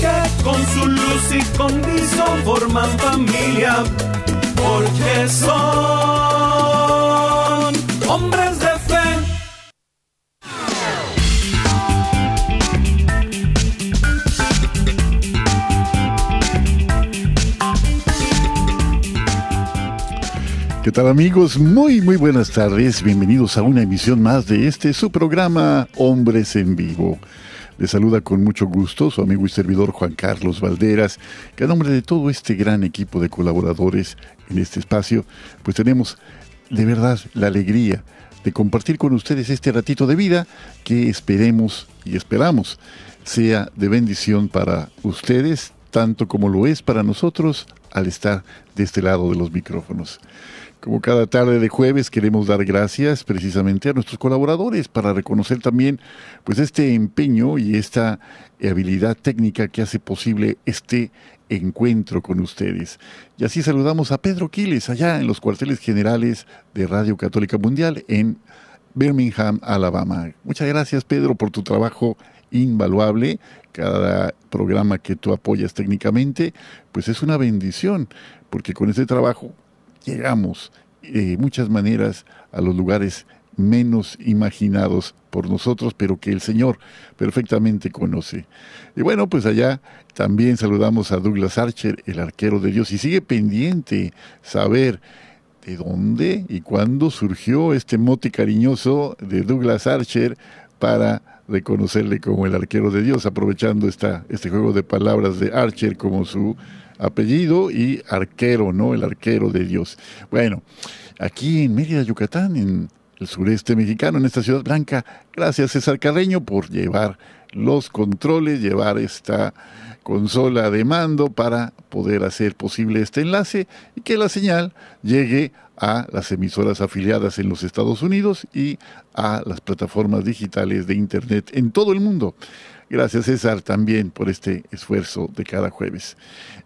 que con su luz y condición forman familia, porque son hombres de fe. ¿Qué tal amigos? Muy muy buenas tardes, bienvenidos a una emisión más de este su programa Hombres en Vivo. Le saluda con mucho gusto su amigo y servidor Juan Carlos Valderas, que a nombre de todo este gran equipo de colaboradores en este espacio, pues tenemos de verdad la alegría de compartir con ustedes este ratito de vida que esperemos y esperamos sea de bendición para ustedes, tanto como lo es para nosotros al estar de este lado de los micrófonos. Como cada tarde de jueves queremos dar gracias precisamente a nuestros colaboradores para reconocer también pues este empeño y esta habilidad técnica que hace posible este encuentro con ustedes. Y así saludamos a Pedro Quiles allá en los cuarteles generales de Radio Católica Mundial en Birmingham, Alabama. Muchas gracias Pedro por tu trabajo invaluable. Cada programa que tú apoyas técnicamente, pues es una bendición, porque con ese trabajo llegamos de muchas maneras a los lugares menos imaginados por nosotros, pero que el Señor perfectamente conoce. Y bueno, pues allá también saludamos a Douglas Archer, el arquero de Dios, y sigue pendiente saber de dónde y cuándo surgió este mote cariñoso de Douglas Archer para reconocerle como el arquero de Dios, aprovechando esta, este juego de palabras de Archer como su apellido y arquero, ¿no? El arquero de Dios. Bueno, aquí en Mérida, Yucatán, en el sureste mexicano, en esta ciudad blanca, gracias César Carreño por llevar los controles, llevar esta consola de mando para poder hacer posible este enlace y que la señal llegue a las emisoras afiliadas en los Estados Unidos y a las plataformas digitales de Internet en todo el mundo. Gracias César también por este esfuerzo de cada jueves.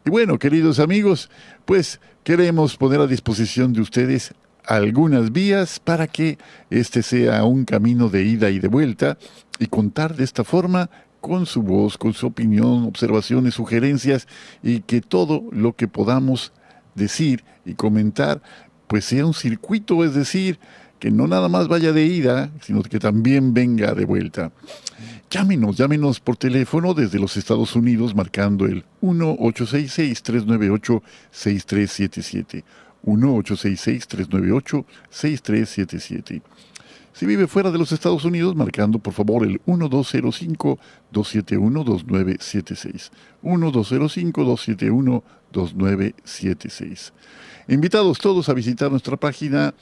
Y bueno, queridos amigos, pues queremos poner a disposición de ustedes algunas vías para que este sea un camino de ida y de vuelta y contar de esta forma con su voz, con su opinión, observaciones, sugerencias y que todo lo que podamos decir y comentar pues sea un circuito, es decir, que no nada más vaya de ida, sino que también venga de vuelta. Llámenos, llámenos por teléfono desde los Estados Unidos marcando el 1-866-398-6377. 1-866-398-6377. Si vive fuera de los Estados Unidos, marcando por favor el 1205-271-2976. 1205-271-2976. Invitados todos a visitar nuestra página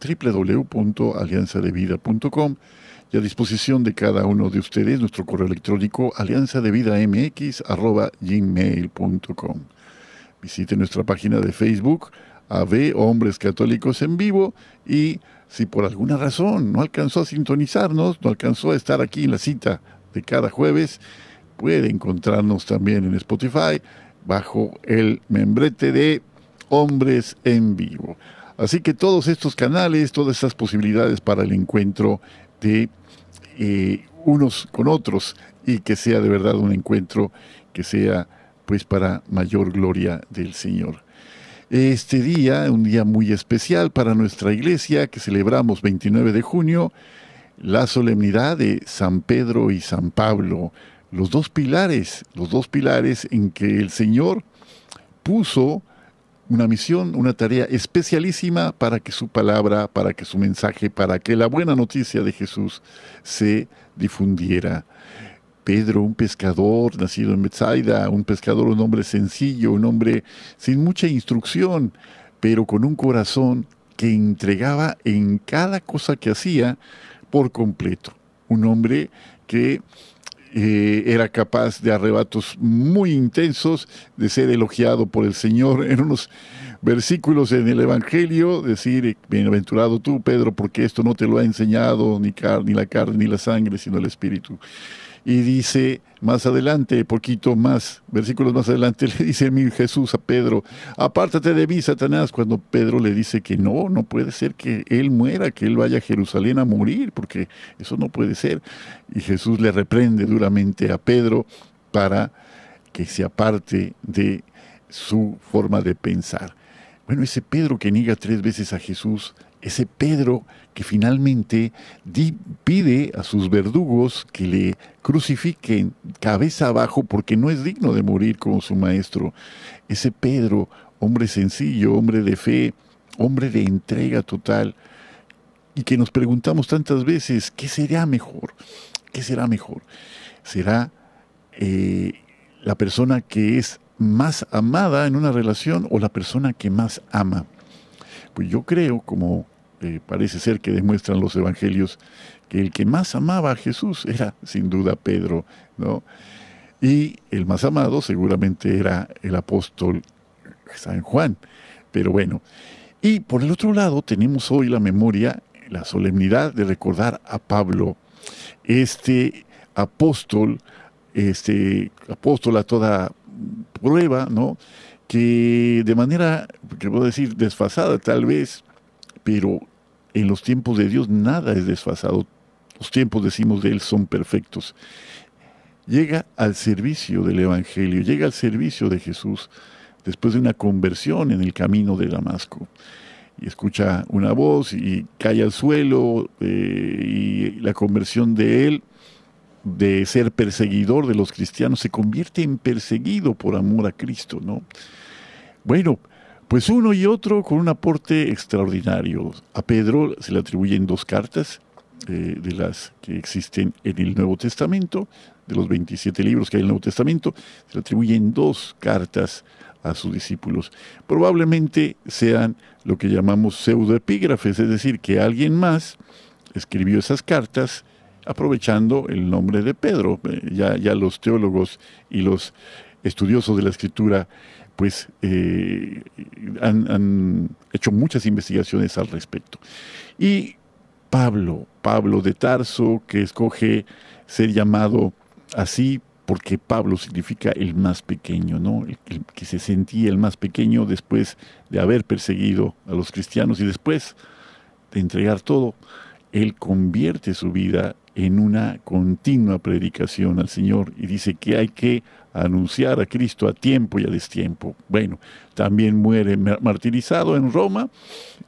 www.alianzadevida.com y a disposición de cada uno de ustedes nuestro correo electrónico alianzadevidamx.gmail.com. Visite nuestra página de Facebook, AV Hombres Católicos en Vivo, y si por alguna razón no alcanzó a sintonizarnos, no alcanzó a estar aquí en la cita de cada jueves, puede encontrarnos también en Spotify bajo el membrete de Hombres en Vivo. Así que todos estos canales, todas estas posibilidades para el encuentro de eh, unos con otros y que sea de verdad un encuentro que sea pues para mayor gloria del Señor. Este día, un día muy especial para nuestra iglesia que celebramos 29 de junio, la solemnidad de San Pedro y San Pablo, los dos pilares, los dos pilares en que el Señor puso una misión, una tarea especialísima para que su palabra, para que su mensaje, para que la buena noticia de Jesús se difundiera. Pedro, un pescador nacido en Bethsaida, un pescador, un hombre sencillo, un hombre sin mucha instrucción, pero con un corazón que entregaba en cada cosa que hacía por completo. Un hombre que eh, era capaz de arrebatos muy intensos, de ser elogiado por el Señor en unos versículos en el Evangelio, decir, bienaventurado tú, Pedro, porque esto no te lo ha enseñado ni, ni la carne ni la sangre, sino el Espíritu. Y dice más adelante, poquito más, versículos más adelante, le dice mi Jesús a Pedro, apártate de mí, Satanás, cuando Pedro le dice que no, no puede ser que él muera, que él vaya a Jerusalén a morir, porque eso no puede ser. Y Jesús le reprende duramente a Pedro para que se aparte de su forma de pensar. Bueno, ese Pedro que niega tres veces a Jesús, ese Pedro que finalmente pide a sus verdugos que le crucifiquen cabeza abajo porque no es digno de morir como su maestro. Ese Pedro, hombre sencillo, hombre de fe, hombre de entrega total, y que nos preguntamos tantas veces, ¿qué será mejor? ¿Qué será mejor? ¿Será eh, la persona que es más amada en una relación o la persona que más ama? Pues yo creo, como eh, parece ser que demuestran los evangelios, que el que más amaba a Jesús era sin duda Pedro, ¿no? Y el más amado seguramente era el apóstol San Juan. Pero bueno, y por el otro lado tenemos hoy la memoria, la solemnidad de recordar a Pablo, este apóstol, este apóstol a toda prueba, ¿no? Que de manera, que puedo decir, desfasada tal vez, pero en los tiempos de Dios nada es desfasado. Los tiempos, decimos de Él, son perfectos. Llega al servicio del Evangelio, llega al servicio de Jesús después de una conversión en el camino de Damasco. Y escucha una voz y cae al suelo eh, y la conversión de él de ser perseguidor de los cristianos se convierte en perseguido por amor a Cristo, ¿no? Bueno, pues uno y otro con un aporte extraordinario. A Pedro se le atribuyen dos cartas eh, de las que existen en el Nuevo Testamento, de los 27 libros que hay en el Nuevo Testamento, se le atribuyen dos cartas a sus discípulos. Probablemente sean lo que llamamos pseudoepígrafes, es decir, que alguien más escribió esas cartas aprovechando el nombre de Pedro. Eh, ya, ya los teólogos y los estudiosos de la escritura pues eh, han, hecho muchas investigaciones al respecto. Y Pablo, Pablo de Tarso, que escoge ser llamado así porque Pablo significa el más pequeño, ¿no? el, que se sentía el más pequeño después de haber perseguido a los cristianos y después de entregar todo, él convierte su vida en una continua predicación al Señor y dice que hay que anunciar a Cristo a tiempo y a destiempo. Bueno, también muere martirizado en Roma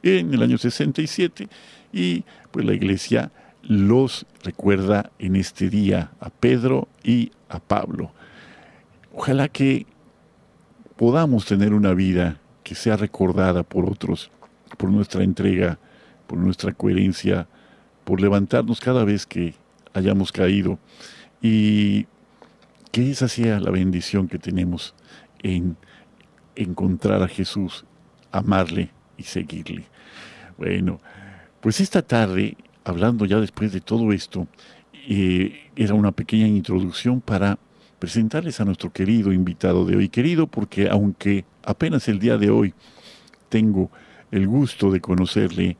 en el año 67 y pues la iglesia los recuerda en este día a Pedro y a Pablo. Ojalá que podamos tener una vida que sea recordada por otros, por nuestra entrega, por nuestra coherencia, por levantarnos cada vez que hayamos caído y que esa sea la bendición que tenemos en encontrar a Jesús, amarle y seguirle. Bueno, pues esta tarde, hablando ya después de todo esto, eh, era una pequeña introducción para presentarles a nuestro querido invitado de hoy. Querido porque aunque apenas el día de hoy tengo el gusto de conocerle,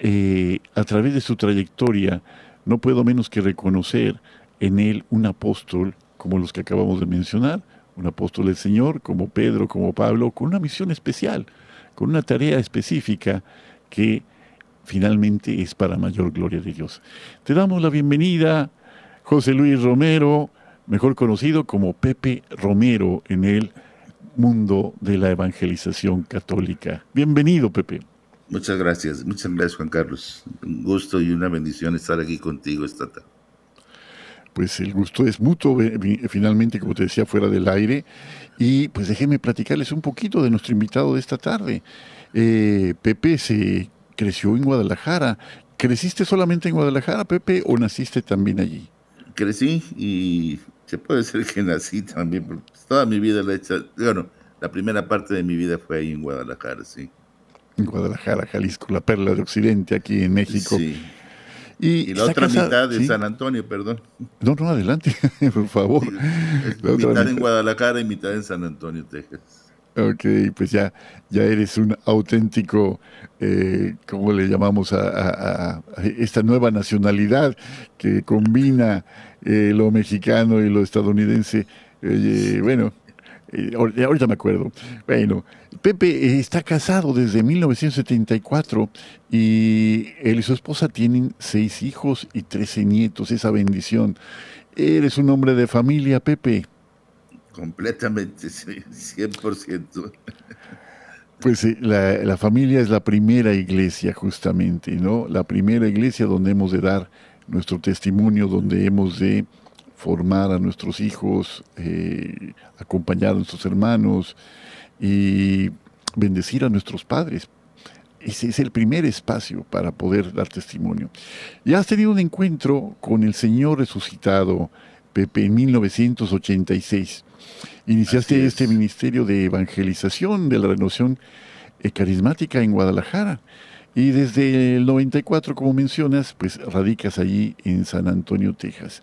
eh, a través de su trayectoria, no puedo menos que reconocer en él un apóstol como los que acabamos de mencionar, un apóstol del Señor, como Pedro, como Pablo, con una misión especial, con una tarea específica que finalmente es para mayor gloria de Dios. Te damos la bienvenida, José Luis Romero, mejor conocido como Pepe Romero en el mundo de la evangelización católica. Bienvenido, Pepe. Muchas gracias, muchas gracias Juan Carlos. Un gusto y una bendición estar aquí contigo esta tarde. Pues el gusto es mutuo, finalmente, como te decía, fuera del aire. Y pues déjenme platicarles un poquito de nuestro invitado de esta tarde. Eh, Pepe se creció en Guadalajara. ¿Creciste solamente en Guadalajara, Pepe, o naciste también allí? Crecí y se puede decir que nací también. Toda mi vida la he hecho, bueno, la primera parte de mi vida fue ahí en Guadalajara, sí en Guadalajara, Jalisco, la perla de Occidente, aquí en México. Y, la otra mitad de San Antonio, perdón. No, no, adelante, por favor. mitad en Guadalajara y mitad en San Antonio, Texas. Ok, pues ya, ya eres un auténtico, eh, ¿cómo le llamamos a, esta nueva nacionalidad que combina eh, lo mexicano y lo estadounidense? bueno, eh, ahorita me acuerdo. Bueno, Pepe eh, está casado desde 1974 y él y su esposa tienen seis hijos y trece nietos. Esa bendición. Eres un hombre de familia, Pepe. Completamente, sí, 100%. Pues eh, la, la, familia es la primera iglesia, justamente, ¿no? La primera iglesia donde hemos de dar nuestro testimonio, donde hemos de formar a nuestros hijos, eh, acompañar a nuestros hermanos y bendecir a nuestros padres. Ese es el primer espacio para poder dar testimonio. Ya has tenido un encuentro con el Señor resucitado, Pepe, en 1986. Iniciaste este ministerio de evangelización de la renovación carismática en Guadalajara. Y desde el 94, como mencionas, pues radicas allí en San Antonio, Texas.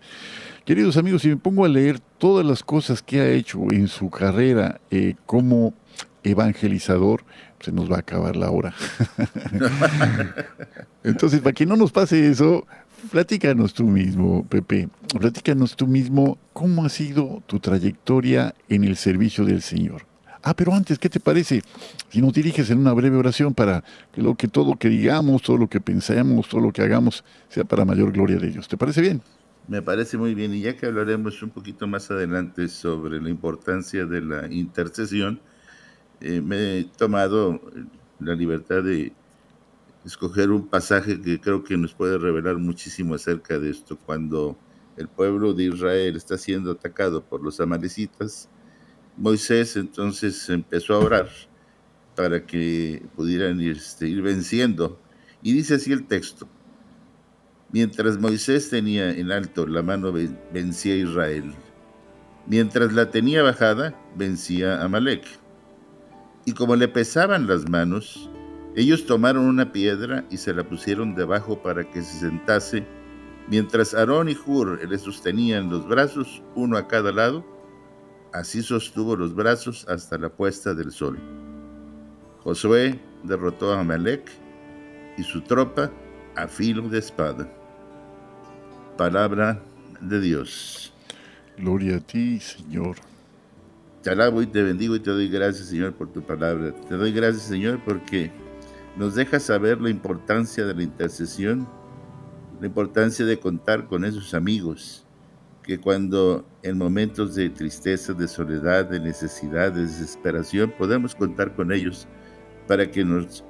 Queridos amigos, si me pongo a leer todas las cosas que ha hecho en su carrera eh, como evangelizador, se nos va a acabar la hora. Entonces, para que no nos pase eso, platícanos tú mismo, Pepe, platícanos tú mismo cómo ha sido tu trayectoria en el servicio del Señor. Ah, pero antes, ¿qué te parece si nos diriges en una breve oración para que lo que todo que digamos, todo lo que pensemos, todo lo que hagamos sea para mayor gloria de Dios? ¿Te parece bien? Me parece muy bien, y ya que hablaremos un poquito más adelante sobre la importancia de la intercesión, eh, me he tomado la libertad de escoger un pasaje que creo que nos puede revelar muchísimo acerca de esto. Cuando el pueblo de Israel está siendo atacado por los amalecitas, Moisés entonces empezó a orar para que pudieran ir, este, ir venciendo. Y dice así el texto, Mientras Moisés tenía en alto la mano, vencía a Israel. Mientras la tenía bajada, vencía a Malek. Y como le pesaban las manos, ellos tomaron una piedra y se la pusieron debajo para que se sentase, mientras Aarón y Hur le sostenían los brazos, uno a cada lado. Así sostuvo los brazos hasta la puesta del sol. Josué derrotó a Amalek y su tropa a filo de espada palabra de Dios. Gloria a ti, Señor. Te alabo y te bendigo y te doy gracias, Señor, por tu palabra. Te doy gracias, Señor, porque nos deja saber la importancia de la intercesión, la importancia de contar con esos amigos que cuando en momentos de tristeza, de soledad, de necesidad, de desesperación, podemos contar con ellos para que nos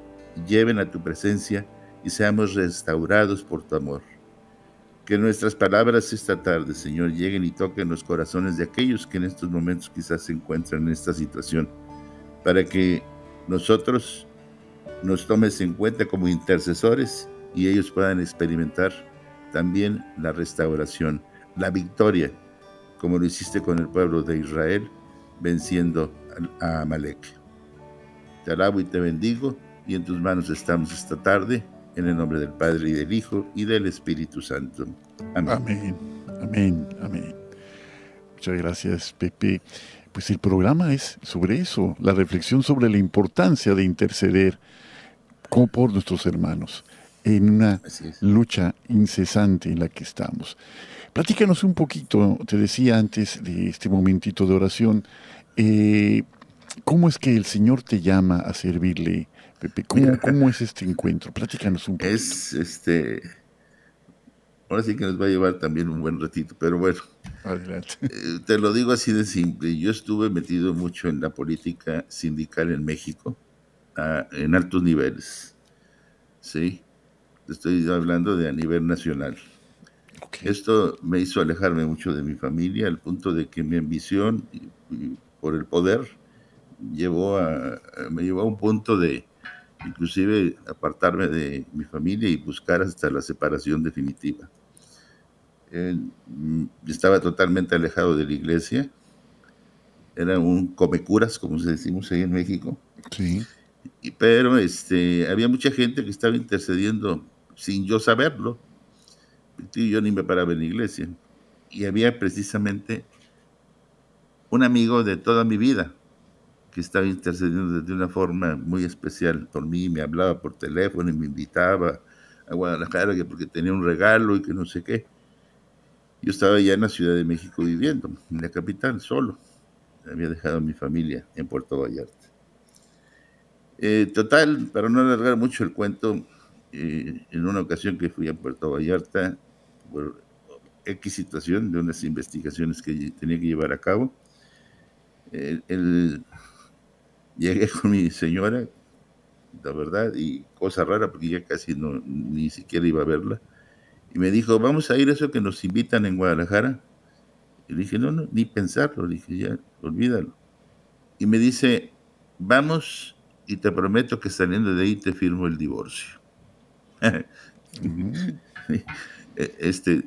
lleven a tu presencia y seamos restaurados por tu amor. Que nuestras palabras esta tarde, Señor, lleguen y toquen los corazones de aquellos que en estos momentos quizás se encuentran en esta situación, para que nosotros nos tomes en cuenta como intercesores y ellos puedan experimentar también la restauración, la victoria, como lo hiciste con el pueblo de Israel, venciendo a Amalek. Te alabo y te bendigo, y en tus manos estamos esta tarde en el nombre del Padre y del Hijo y del Espíritu Santo. Amén. Amén. Amén. Muchas gracias, Pepe. Pues el programa es sobre eso, la reflexión sobre la importancia de interceder por nuestros hermanos en una lucha incesante en la que estamos. Platícanos un poquito, te decía antes de este momentito de oración, eh, ¿cómo es que el Señor te llama a servirle Pepe, ¿cómo, es este encuentro? Platícanos un poco. Es este. Ahora sí que nos va a llevar también un buen ratito, pero bueno. Adelante. Eh, te lo digo así de simple. Yo estuve metido mucho en la política sindical en México, en altos niveles. ¿Sí? Estoy hablando de a nivel nacional. Esto me hizo alejarme mucho de mi familia, al punto de que mi ambición por el poder llevó a, me llevó a un punto de, inclusive apartarme de mi familia y buscar hasta la separación definitiva. Mm, estaba totalmente alejado de la iglesia, era un comecuras, como se decimos ahí en México. Sí. pero este, había mucha gente que estaba intercediendo sin yo saberlo. yo ni me paraba en la iglesia. Y había precisamente un amigo de toda mi vida que estaba intercediendo de una forma muy especial por mí, me hablaba por teléfono y me invitaba a Guadalajara porque tenía un regalo y que no sé qué. Yo estaba ya en la Ciudad de México viviendo, en la capital, solo. Había dejado a mi familia en Puerto Vallarta. Eh, total, para no alargar mucho el cuento, eh, en una ocasión que fui a Puerto Vallarta por X situación de unas investigaciones que tenía que llevar a cabo, el, llegué con mi señora, la verdad, y cosa rara porque ya casi no, ni siquiera iba a verla, y me dijo, vamos a ir a eso que nos invitan en Guadalajara. Y le dije, no, no, ni pensarlo, le dije, ya, olvídalo. Y me dice, vamos y te prometo que saliendo de ahí te firmo el divorcio. este,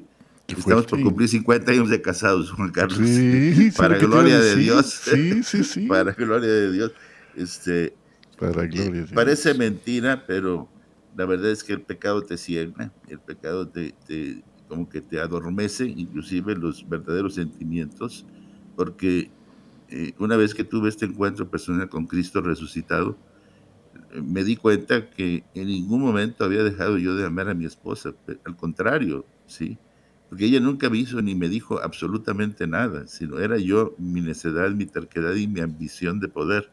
estamos por cumplir 50 años de casados, Juan Carlos. para gloria de Dios. Sí, sí, sí. para gloria de Dios. Este, para gloria. Parece mentira, pero la verdad es que el pecado te ciega, el pecado te, como que te adormece, inclusive los verdaderos sentimientos, porque eh, una vez que tuve este encuentro personal con Cristo resucitado, me di cuenta que en ningún momento había dejado yo de amar a mi esposa, al contrario, ¿sí? Porque ella nunca me hizo ni me dijo absolutamente nada, sino era yo, mi necedad, mi terquedad y mi ambición de poder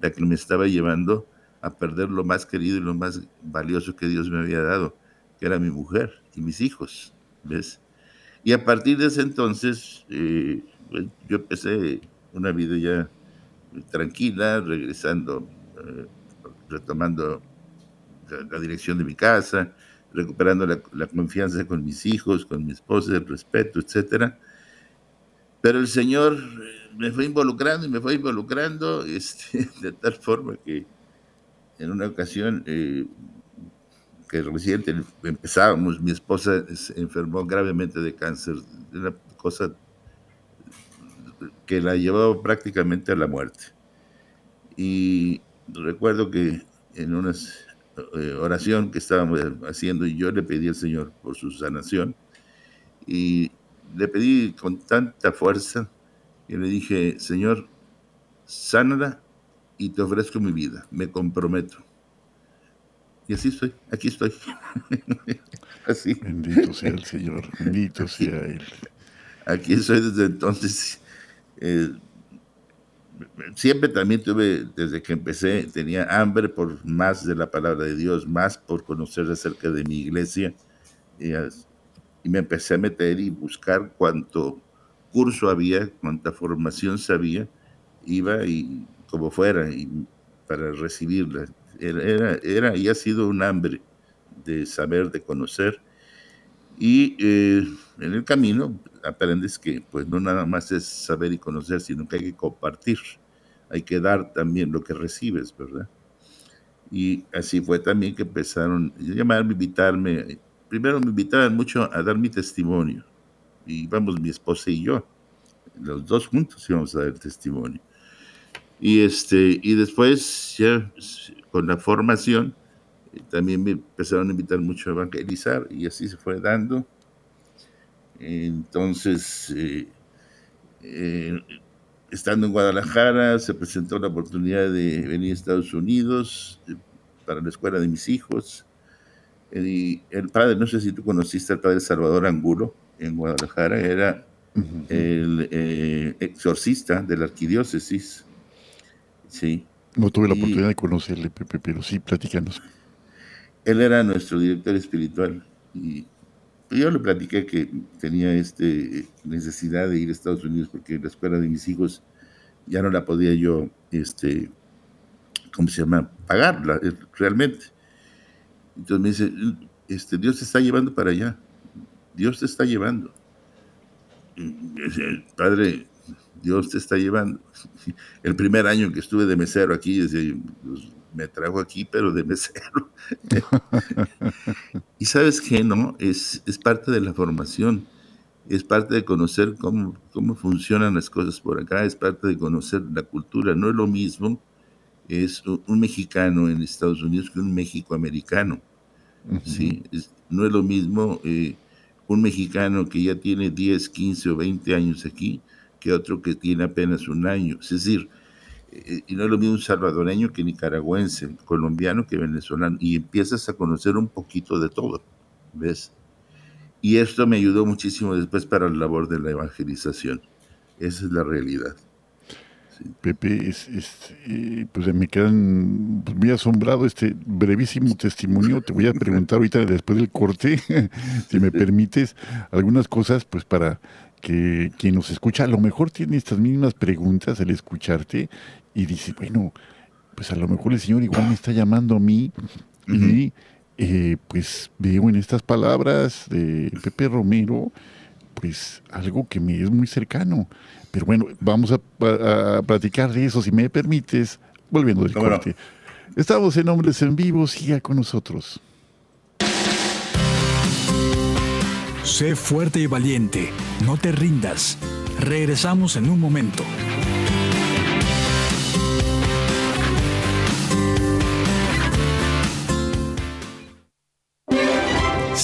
la que me estaba llevando a perder lo más querido y lo más valioso que Dios me había dado, que era mi mujer y mis hijos, ¿ves? Y a partir de ese entonces, eh, pues, yo empecé una vida ya tranquila, regresando, eh, retomando la, dirección de mi casa, recuperando la, confianza con mis hijos, con mi esposa, el respeto, etcétera. Pero el Señor me fue involucrando y me fue involucrando este, de tal forma que en una ocasión eh, que recién empezábamos, mi esposa se enfermó gravemente de cáncer, una cosa que la llevaba prácticamente a la muerte. Y recuerdo que en una eh, oración que estábamos haciendo yo le pedí al Señor por su sanación y le pedí con tanta fuerza y le dije, Señor, sánala y te ofrezco mi vida, me comprometo. Y así estoy, aquí estoy. así. Bendito sea el Señor, bendito sea Él. Aquí estoy desde entonces. Eh, siempre también tuve, desde que empecé, tenía hambre por más de la palabra de Dios, más por conocer acerca de mi iglesia. Y, y me empecé a meter y buscar cuanto curso había, cuánta formación sabía, iba y como fuera y para recibirla. Era, era y ha sido un hambre de saber, de conocer. Y eh, en el camino aprendes que pues no nada más es saber y conocer, sino que hay que compartir, hay que dar también lo que recibes, ¿verdad? Y así fue también que empezaron a llamarme, invitarme. Primero me invitaban mucho a dar mi testimonio y vamos mi esposa y yo, los dos juntos íbamos a dar testimonio. Y, este, y después, ya con la formación, eh, también me empezaron a invitar mucho a evangelizar y así se fue dando. Entonces, eh, eh, estando en Guadalajara, se presentó la oportunidad de venir a Estados Unidos para la escuela de mis hijos. Y el padre, no sé si tú conociste al padre Salvador Angulo, en Guadalajara, era el eh, exorcista de la arquidiócesis. Sí. No tuve la oportunidad de conocerle, Pepe, pero sí, platícanos. Él era nuestro director espiritual y yo le platiqué que tenía este necesidad de ir a Estados Unidos porque la escuela de mis hijos ya no la podía yo, este, ¿cómo se llama? Pagarla eh, realmente. Entonces me dice, este, Dios te está llevando para allá. Dios te está llevando. Padre, Dios te está llevando. El primer año que estuve de mesero aquí, pues, me trajo aquí, pero de mesero. y sabes qué, ¿no? Es, es parte de la formación, es parte de conocer cómo, cómo funcionan las cosas por acá, es parte de conocer la cultura. No es lo mismo es un mexicano en Estados Unidos que un México americano. ¿sí? no es lo mismo eh, un mexicano que ya tiene 10, 15 o 20 años aquí que otro que tiene apenas un año. Es decir, eh, y no es lo mismo un salvadoreño que nicaragüense, colombiano que venezolano, y empiezas a conocer un poquito de todo, ¿ves? Y esto me ayudó muchísimo después para la labor de la evangelización. Esa es la realidad. Pepe, es, eh, pues me quedan pues, muy asombrado este brevísimo testimonio. Te voy a preguntar ahorita después del corte, si me permites, algunas cosas pues para que quien nos escucha a lo mejor tiene estas mismas preguntas al escucharte y dice, bueno, pues a lo mejor el Señor igual me está llamando a mí y eh, pues veo en estas palabras de Pepe Romero pues algo que me es muy cercano. Pero bueno, vamos a, platicar de eso, si me permites, volviendo del corte. Estamos en Hombres en Vivo, siga con nosotros. Sé fuerte y valiente, no te rindas. Regresamos en un momento.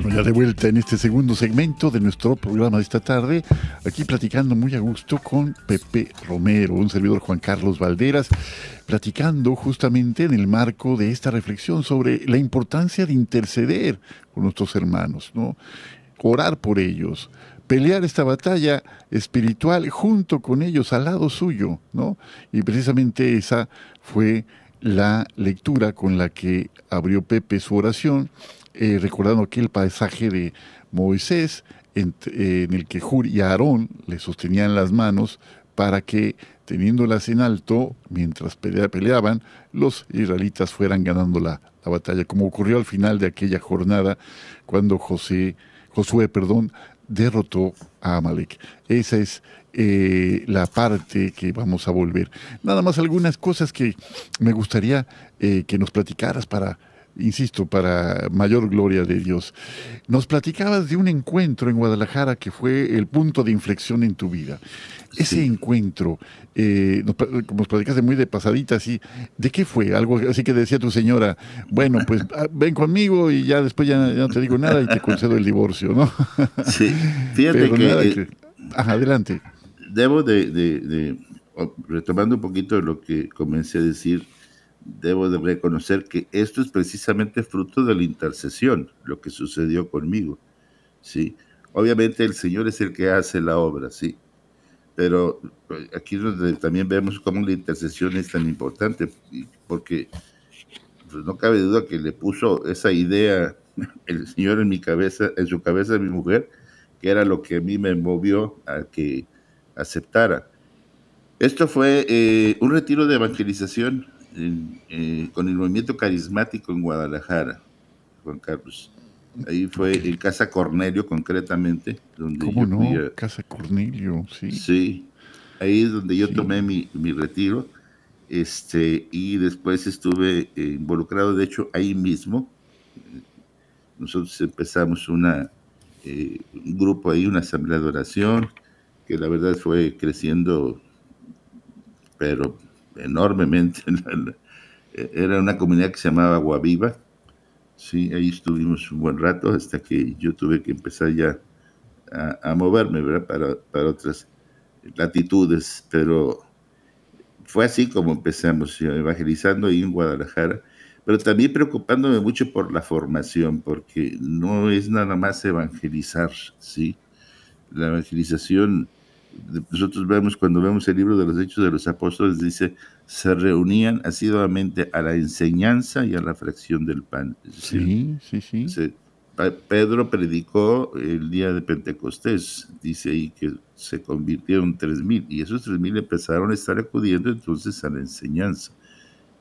Bueno, ya de vuelta en este segundo segmento de nuestro programa de esta tarde, aquí platicando muy a gusto con Pepe Romero, un servidor Juan Carlos Valderas, platicando justamente en el marco de esta reflexión sobre la importancia de interceder con nuestros hermanos, ¿no? Orar por ellos, pelear esta batalla espiritual junto con ellos, al lado suyo, ¿no? Y precisamente esa fue la lectura con la que abrió Pepe su oración eh, recordando aquel pasaje de Moisés en, el que Jur y Aarón le sostenían las manos para que, teniéndolas en alto, mientras peleaban, los israelitas fueran ganando la, batalla, como ocurrió al final de aquella jornada cuando José, Josué perdón, derrotó a Amalek. Esa es eh, la parte que vamos a volver. Nada más algunas cosas que me gustaría eh, que nos platicaras para insisto, para mayor gloria de Dios. Nos platicabas de un encuentro en Guadalajara que fue el punto de inflexión en tu vida. Ese encuentro, eh, nos, nos platicaste muy de pasadita, así, ¿de qué fue? Algo así que decía tu señora, bueno, pues ah, ven conmigo y ya después ya, no te digo nada y te concedo el divorcio, ¿no? Sí, fíjate que, adelante. Debo de, retomando un poquito lo que comencé a decir, debo de reconocer que esto es precisamente fruto de la intercesión, lo que sucedió conmigo, ¿sí? Obviamente el Señor es el que hace la obra, ¿sí? Pero eh, aquí también vemos cómo la intercesión es tan importante, porque pues, no cabe duda que le puso esa idea el Señor en mi cabeza, en su cabeza de mi mujer, que era lo que a mí me movió a que aceptara. Esto fue eh, un retiro de evangelización eh, con el movimiento carismático en Guadalajara, Juan Carlos. Ahí fue en Casa Cornelio, concretamente. Donde ¿Cómo no? Casa Cornelio, sí. Sí, ahí es donde yo tomé mi, mi, retiro. Este, y después estuve eh, involucrado, de hecho, ahí mismo. Nosotros empezamos una, eh, un grupo ahí, una asamblea de oración, que la verdad fue creciendo, pero enormemente. Era una comunidad que se llamaba Guaviva. Sí, ahí estuvimos un buen rato hasta que yo tuve que empezar ya a, moverme, ¿verdad? Para, para, otras latitudes, pero fue así como empezamos, evangelizando ahí en Guadalajara, pero también preocupándome mucho por la formación, porque no es nada más evangelizar, ¿sí? La evangelización nosotros vemos cuando vemos el libro de los Hechos de los Apóstoles, dice, se reunían asiduamente a la enseñanza y a la fracción del pan. sí, sí, sí. Pedro predicó el día de Pentecostés, dice ahí que se convirtieron tres mil, y esos tres mil empezaron a estar acudiendo entonces a la enseñanza.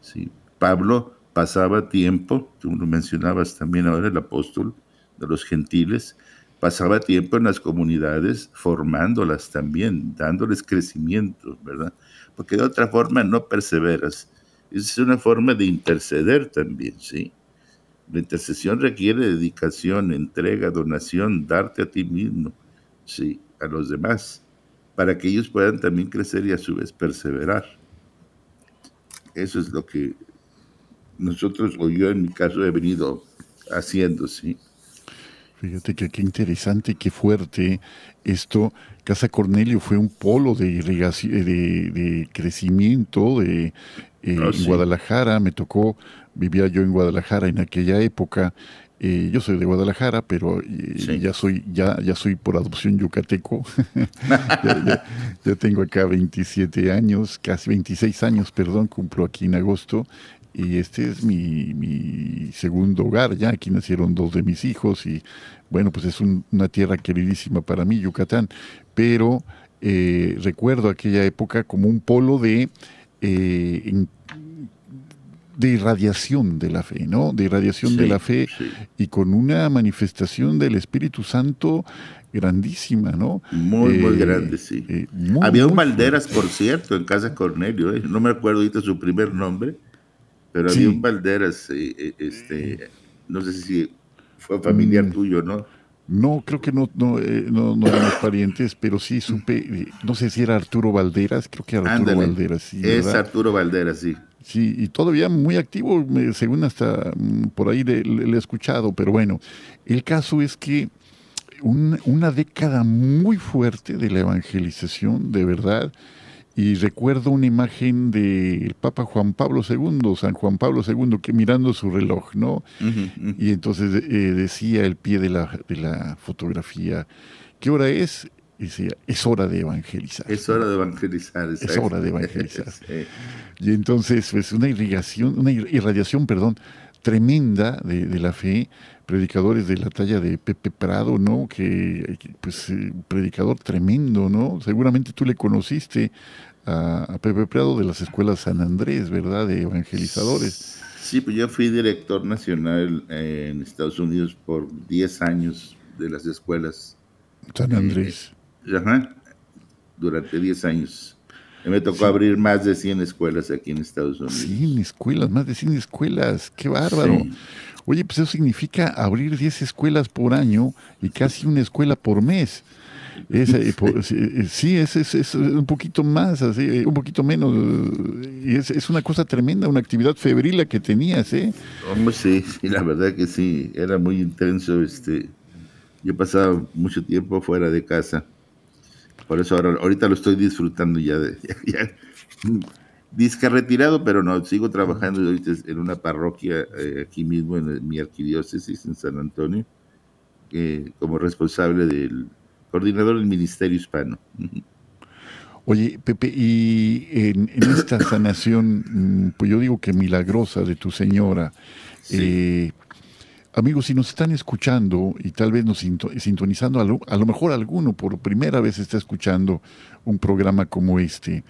¿sí? Pablo pasaba tiempo, tú lo mencionabas también ahora, el apóstol de los gentiles, pasaba tiempo en las comunidades formándolas también, dándoles crecimiento, ¿verdad? Porque de otra forma no perseveras. Es una forma de interceder también, ¿sí? La intercesión requiere dedicación, entrega, donación, darte a ti mismo, ¿sí? A los demás, para que ellos puedan también crecer y a su vez perseverar. Eso es lo que nosotros, o yo en mi caso, he venido haciendo, ¿sí? Fíjate que qué interesante, qué fuerte esto. Casa Cornelio fue un polo de irrigación, de, de crecimiento de, eh, ah, en Guadalajara. Me tocó, vivía yo en Guadalajara en aquella época. Eh, yo soy de Guadalajara, pero eh, ya soy ya ya soy por adopción yucateco. ya, tengo acá 27 años, casi 26 años, perdón, cumplo aquí en agosto y este es mi, segundo hogar, ya aquí nacieron dos de mis hijos y bueno, pues es una tierra queridísima para mí, Yucatán, pero eh, recuerdo aquella época como un polo de, eh, de irradiación de la fe, ¿no? De irradiación de la fe y con una manifestación del Espíritu Santo grandísima, ¿no? Muy, muy eh, grande, sí. Había un Valderas, por cierto, en Casa Cornelio, no me acuerdo ahorita su primer nombre, pero había un Valderas, eh, eh, este, no sé si fue familiar mm. tuyo, ¿no? No, creo que no, no, eh, no, no, éramos parientes, pero sí supe, no sé si era Arturo Valderas, creo que era Arturo Valderas, sí. Es Arturo Valderas, sí. Sí, y todavía muy activo, según hasta mm, por ahí le, he escuchado, pero bueno, el caso es que una década muy fuerte de la evangelización, de verdad, y recuerdo una imagen del Papa Juan Pablo II, San Juan Pablo II, que mirando su reloj, ¿no? Y entonces eh, decía el pie de la, de la fotografía, ¿qué hora es? Y decía, es hora de evangelizar. Es hora de evangelizar. Es hora de evangelizar. Y entonces, pues una irrigación, una irradiación, perdón, tremenda de, de la fe, predicadores de la talla de Pepe Prado, ¿no? Que, pues, eh, predicador tremendo, ¿no? Seguramente tú le conociste a, Pepe Prado de las escuelas San Andrés, ¿verdad? De evangelizadores. Sí, pues yo fui director nacional en Estados Unidos por 10 años de las escuelas. San Andrés. ajá, durante 10 años. Me tocó abrir más de 100 escuelas aquí en Estados Unidos. 100 escuelas, más de 100 escuelas, qué bárbaro. Oye, pues eso significa abrir 10 escuelas por año y casi una escuela por mes. Es, eh, eh, sí, es, es, un poquito más, así, eh, un poquito menos. Y es, una cosa tremenda, una actividad febril la que tenías, ¿eh? Hombre, sí, sí, la verdad que sí, era muy intenso. Este, yo pasaba mucho tiempo fuera de casa. Por eso ahora, ahorita lo estoy disfrutando ya de... Disque retirado, pero no, sigo trabajando ahorita en una parroquia eh, aquí mismo en mi arquidiócesis en San Antonio, como responsable del coordinador del Ministerio Hispano. Oye, Pepe, y en, esta sanación, mm, pues yo digo que milagrosa de tu señora, eh, amigos, si nos están escuchando y tal vez nos sintonizando, a lo mejor alguno por primera vez está escuchando un programa como este,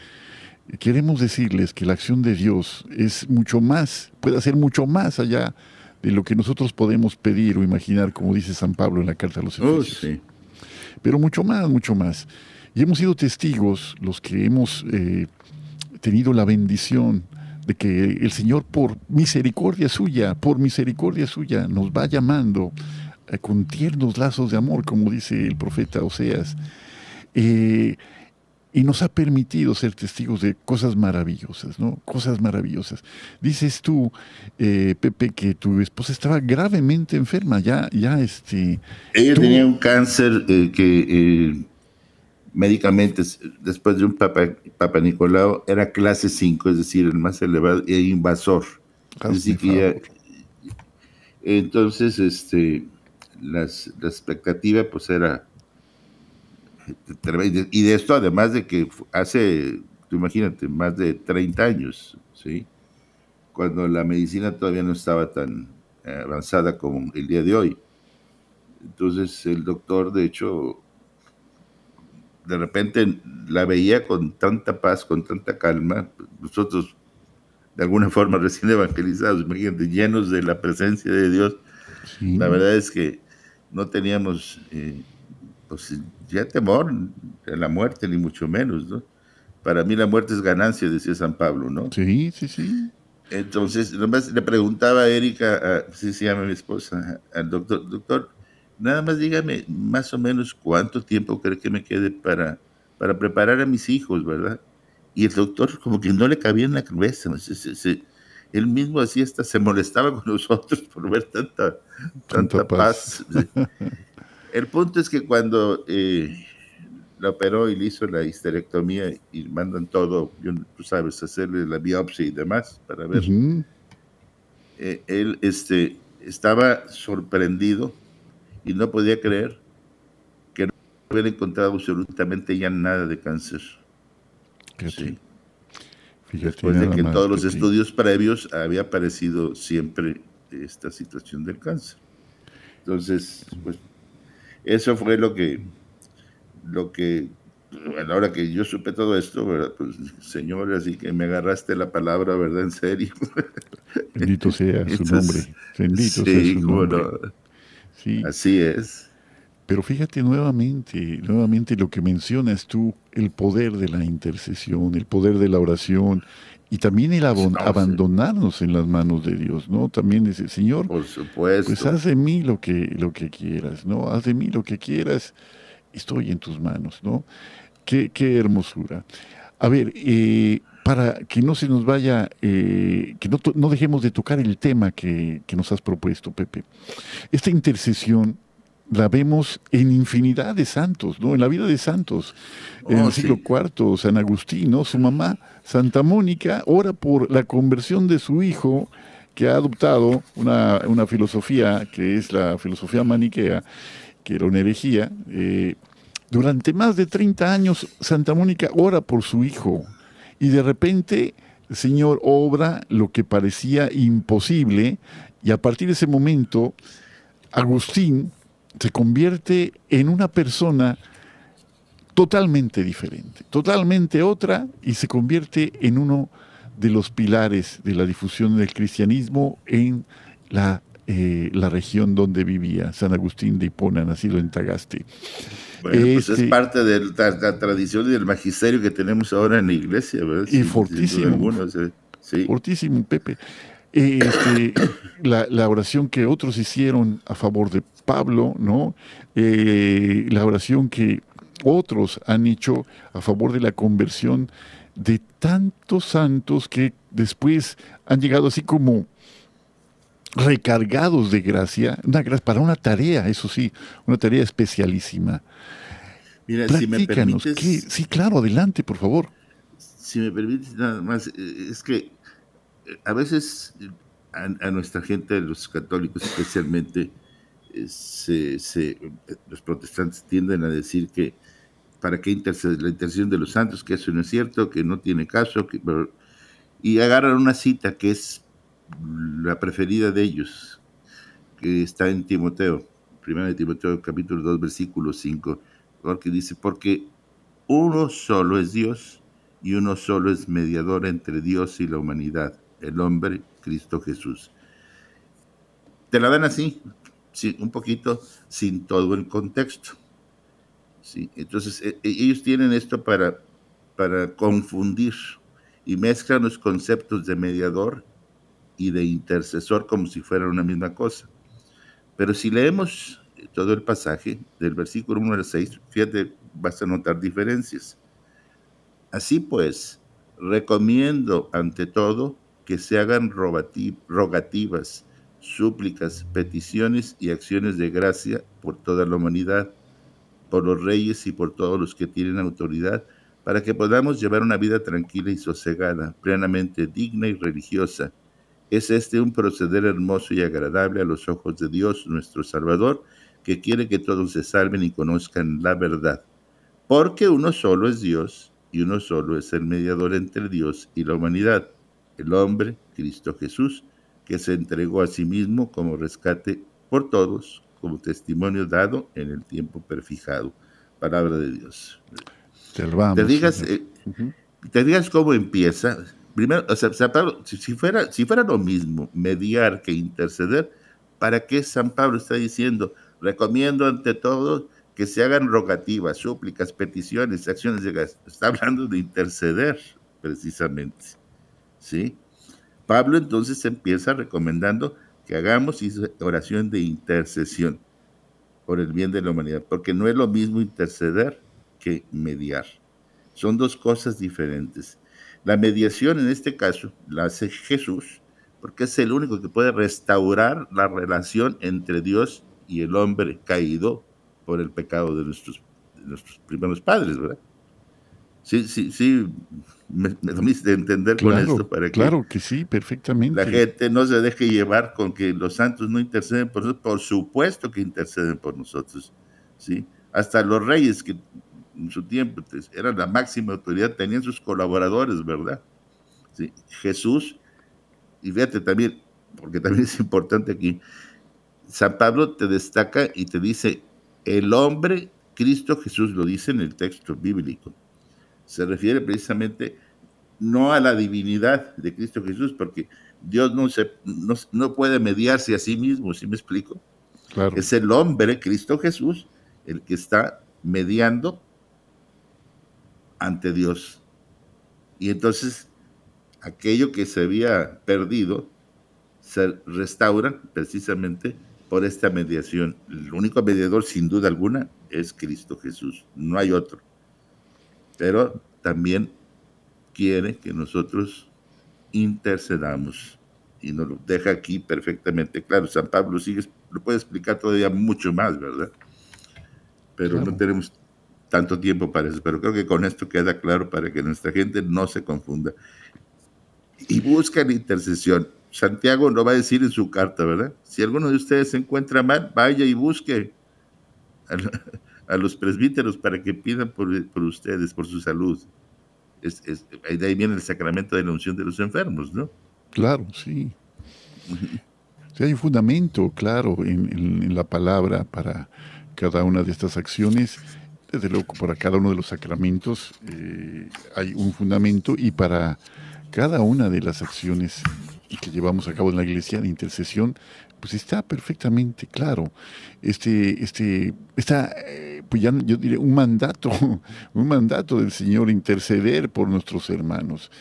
queremos decirles que la acción de Dios es mucho más, puede hacer mucho más allá de lo que nosotros podemos pedir o imaginar, como dice San Pablo en la carta a los oh, Efesios. Pero mucho más, mucho más. Y hemos sido testigos, los que hemos eh, tenido la bendición de que el Señor, por misericordia suya, por misericordia suya, nos va llamando eh, con tiernos lazos de amor, como dice el profeta Oseas. Eh, y nos ha permitido ser testigos de cosas maravillosas, ¿no? Cosas maravillosas. Dices tú, eh, Pepe, que tu esposa estaba gravemente enferma, ya, ya este... Ella tenía un cáncer que médicamente, después de un papa, papa Nicolau, era clase 5, es decir, el más elevado, e invasor. entonces, este, las, la expectativa pues era Y de esto, además de que hace, tú imagínate, más de 30 años, ¿sí? Cuando la medicina todavía no estaba tan eh, avanzada como el día de hoy. Entonces el doctor, de hecho, de repente la veía con tanta paz, con tanta calma. Nosotros, de alguna forma, recién evangelizados, imagínate, llenos de la presencia de Dios. La verdad es que no teníamos eh, pues, ya temor a la muerte, ni mucho menos, ¿no? Para mí la muerte es ganancia, decía San Pablo, ¿no? Sí, sí, sí. Entonces, nomás le preguntaba a Erika, si se llama mi esposa, al doctor, doctor, nada más dígame más o menos cuánto tiempo cree que me quede para, para preparar a mis hijos, ¿verdad? Y el doctor como que no le cabía en la cabeza, él mismo así hasta se molestaba con nosotros por ver tanta, tanta, paz. el punto es que cuando eh, la operó y le hizo la histerectomía y mandan todo, tú sabes, hacerle la biopsia y demás para ver. Eh, él este, estaba sorprendido y no podía creer que no hubiera encontrado absolutamente ya nada de cáncer. Sí. Después de que en todos los estudios previos había aparecido siempre esta situación del cáncer. Entonces, pues, eso fue lo que lo que, a la hora que yo supe todo esto, ¿verdad? Pues, Señor, así que me agarraste la palabra, ¿verdad? En serio. Bendito sea su nombre. Bendito sea su nombre. Sí. Así es. Pero fíjate nuevamente, nuevamente lo que mencionas tú, el poder de la intercesión, el poder de la oración y también el abandonarnos en las manos de Dios, ¿no? También dice, Señor, Por supuesto. pues haz de mí lo que, lo que quieras, ¿no? Haz de mí lo que quieras estoy en tus manos, ¿no? Qué, hermosura. A ver, eh, para que no se nos vaya, eh, que no, dejemos de tocar el tema que, nos has propuesto, Pepe. Esta intercesión la vemos en infinidad de santos, ¿no? En la vida de santos. en el oh, siglo IV, San Agustín, ¿no? Su mamá, Santa Mónica, ora por la conversión de su hijo que ha adoptado una, una filosofía que es la filosofía maniquea, que era una herejía, eh, durante más de 30 años Santa Mónica ora por su hijo y de repente el Señor obra lo que parecía imposible y a partir de ese momento Agustín se convierte en una persona totalmente diferente, totalmente otra y se convierte en uno de los pilares de la difusión del cristianismo en la, eh, la región donde vivía, San Agustín de Hipona, nacido en Tagaste. Bueno, pues es parte de la, tradición y del magisterio que tenemos ahora en la iglesia, ¿verdad? Y fortísimo. sí. Fortísimo, Pepe. Este, la, oración que otros hicieron a favor de Pablo, ¿no? Eh, la oración que otros han hecho a favor de la conversión de tantos santos que después han llegado así como recargados de gracia, una gracia para una tarea, eso sí, una tarea especialísima. Mira, si me permites. Sí, claro, adelante, por favor. Si me permites, nada más, eh, es que eh, a veces a, nuestra gente, los católicos especialmente, eh, se, los protestantes tienden a decir que para qué la intercesión de los santos, que eso no es cierto, que no tiene caso, que, y agarran una cita que es la preferida de ellos, que está en Timoteo, primero de Timoteo capítulo 2, versículo 5, porque dice, porque uno solo es Dios y uno solo es mediador entre Dios y la humanidad, el hombre, Cristo Jesús. Te la dan así, un poquito sin todo el contexto. ¿sí? Entonces, e, e, ellos tienen esto para, para confundir y mezclan los conceptos de mediador y de intercesor como si fueran una misma cosa. Pero si leemos todo el pasaje del versículo 1 al 6, fíjate, vas a notar diferencias. Así pues, recomiendo ante todo que se hagan rogativas, súplicas, peticiones y acciones de gracia por toda la humanidad, por los reyes y por todos los que tienen autoridad, para que podamos llevar una vida tranquila y sosegada, plenamente digna y religiosa, es este un proceder hermoso y agradable a los ojos de Dios nuestro Salvador, que quiere que todos se salven y conozcan la verdad. porque uno solo es Dios y uno solo es el mediador entre Dios y la humanidad, el hombre, Cristo Jesús, que se entregó a sí mismo como rescate por todos, como testimonio dado en el tiempo perfijado. Palabra de Dios. Te, digas, eh, te digas cómo empieza. Primero, o sea, San Pablo, si, fuera, si fuera lo mismo mediar que interceder, ¿para qué San Pablo está diciendo? Recomiendo ante todo que se hagan rogativas, súplicas, peticiones, acciones de gas. Está hablando de interceder, precisamente. ¿Sí? Pablo entonces empieza recomendando que hagamos oración de intercesión por el bien de la humanidad, porque no es lo mismo interceder que mediar. Son dos cosas diferentes. La mediación en este caso la hace Jesús, porque es el único que puede restaurar la relación entre Dios y el hombre caído por el pecado de nuestros, nuestros primeros padres, ¿verdad? Sí, sí, sí, me, me de entender con esto para que. Claro que sí, perfectamente. La gente no se deje llevar con que los santos no interceden por nosotros. Por supuesto que interceden por nosotros, ¿sí? Hasta los reyes que en su tiempo eran la máxima autoridad, tenían sus colaboradores, ¿verdad? ¿Sí? Jesús, y fíjate también, porque también es importante aquí, San Pablo te destaca y te dice, el hombre, Cristo Jesús lo dice en el texto bíblico, se refiere precisamente no a la divinidad de Cristo Jesús, porque Dios no, se, no, puede mediarse a sí mismo, ¿sí me explico? Es el hombre, Cristo Jesús, el que está mediando ante Dios. Y entonces aquello que se había perdido se restaura precisamente por esta mediación. El único mediador, sin duda alguna, es Cristo Jesús. No hay otro pero también quiere que nosotros intercedamos y nos lo deja aquí perfectamente claro. San Pablo sigue, lo puede explicar todavía mucho más, ¿verdad? Pero no tenemos tanto tiempo para eso, pero creo que con esto queda claro para que nuestra gente no se confunda. Y buscan intercesión. Santiago lo va a decir en su carta, ¿verdad? Si alguno de ustedes se encuentra mal, vaya y busque a los presbíteros para que pidan por, ustedes, por su salud. Es, de ahí viene el sacramento de la unción de los enfermos, ¿no? Claro, sí. hay un fundamento, claro, en, la palabra para cada una de estas acciones. Desde luego, para cada uno de los sacramentos eh, hay un fundamento y para cada una de las acciones que llevamos a cabo en la iglesia de intercesión, pues está perfectamente claro. Este, este, está, eh, pues ya yo diré, un mandato, un mandato del Señor interceder por nuestros hermanos.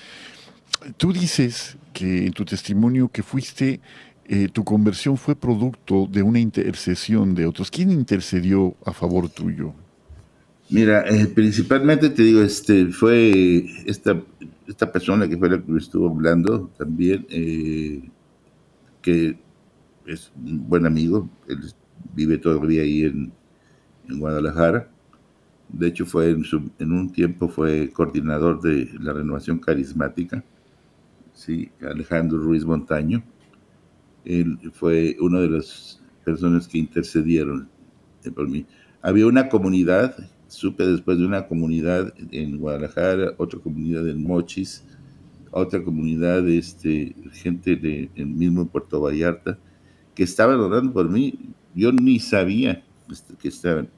Tú dices que en tu testimonio que fuiste, eh, tu conversión fue producto de una intercesión de otros. ¿Quién intercedió a favor tuyo? Mira, eh, principalmente te digo, este, fue esta, esta persona que fue la que estuvo hablando también, que es un buen amigo, él vive todavía ahí en, Guadalajara. De hecho, fue en, un tiempo fue coordinador de la renovación carismática, sí, Alejandro Ruiz Montaño. Él fue una de las personas que intercedieron por mí. Había una comunidad, supe después de una comunidad en Guadalajara, otra comunidad en Mochis, otra comunidad, este, gente del de, mismo Puerto Vallarta, que estaban orando por mí. Yo ni sabía este, que estaban.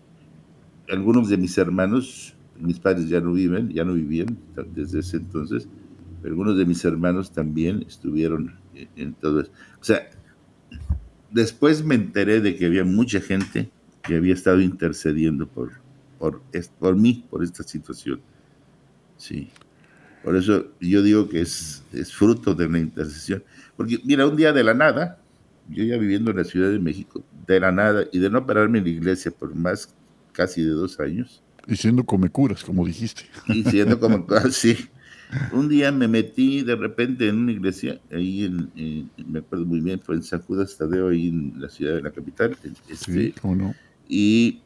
Algunos de mis hermanos, mis padres ya no viven, ya no vivían desde ese entonces, algunos de mis hermanos también estuvieron en, todo eso. O sea, después me enteré de que había mucha gente que había estado intercediendo por, por, por mí, por esta situación. Sí. Por eso yo digo que es, es fruto de una intercesión. Porque, mira, un día de la nada, yo ya viviendo en la Ciudad de México, de la nada, y de no pararme en la iglesia por más casi de dos años. Y siendo come curas, como dijiste. Y siendo como sí. Un día me metí de repente en una iglesia, ahí en, me acuerdo muy bien, fue en San Judas Tadeo, ahí en la ciudad de la capital. Este, sí, cómo no. Y,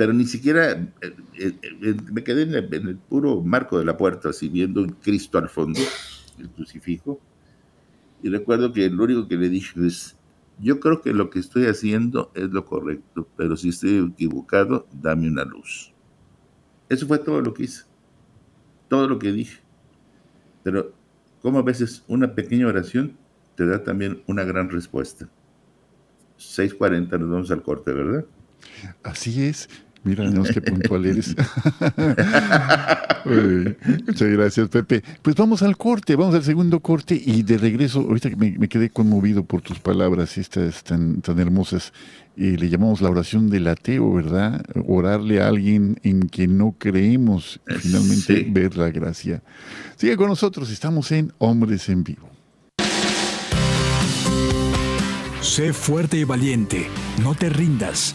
pero ni siquiera, eh, eh, eh, me quedé en el, puro marco de la puerta, así viendo un Cristo al fondo, el crucifijo, y recuerdo que lo único que le dije es, yo creo que lo que estoy haciendo es lo correcto, pero si estoy equivocado, dame una luz. Eso fue todo lo que hice, todo lo que dije. Pero como a veces una pequeña oración te da también una gran respuesta. 6.40 nos vamos al corte, ¿verdad? Así es. Mira, no qué puntual eres. muchas gracias, Pepe. Pues vamos al corte, vamos al segundo corte y de regreso, ahorita que me, quedé conmovido por tus palabras, estas tan, tan hermosas, eh, le llamamos la oración del ateo, ¿verdad? Orarle a alguien en quien no creemos y finalmente ver la gracia. Sigue con nosotros, estamos en Hombres en Vivo. Sé fuerte y valiente, no te rindas.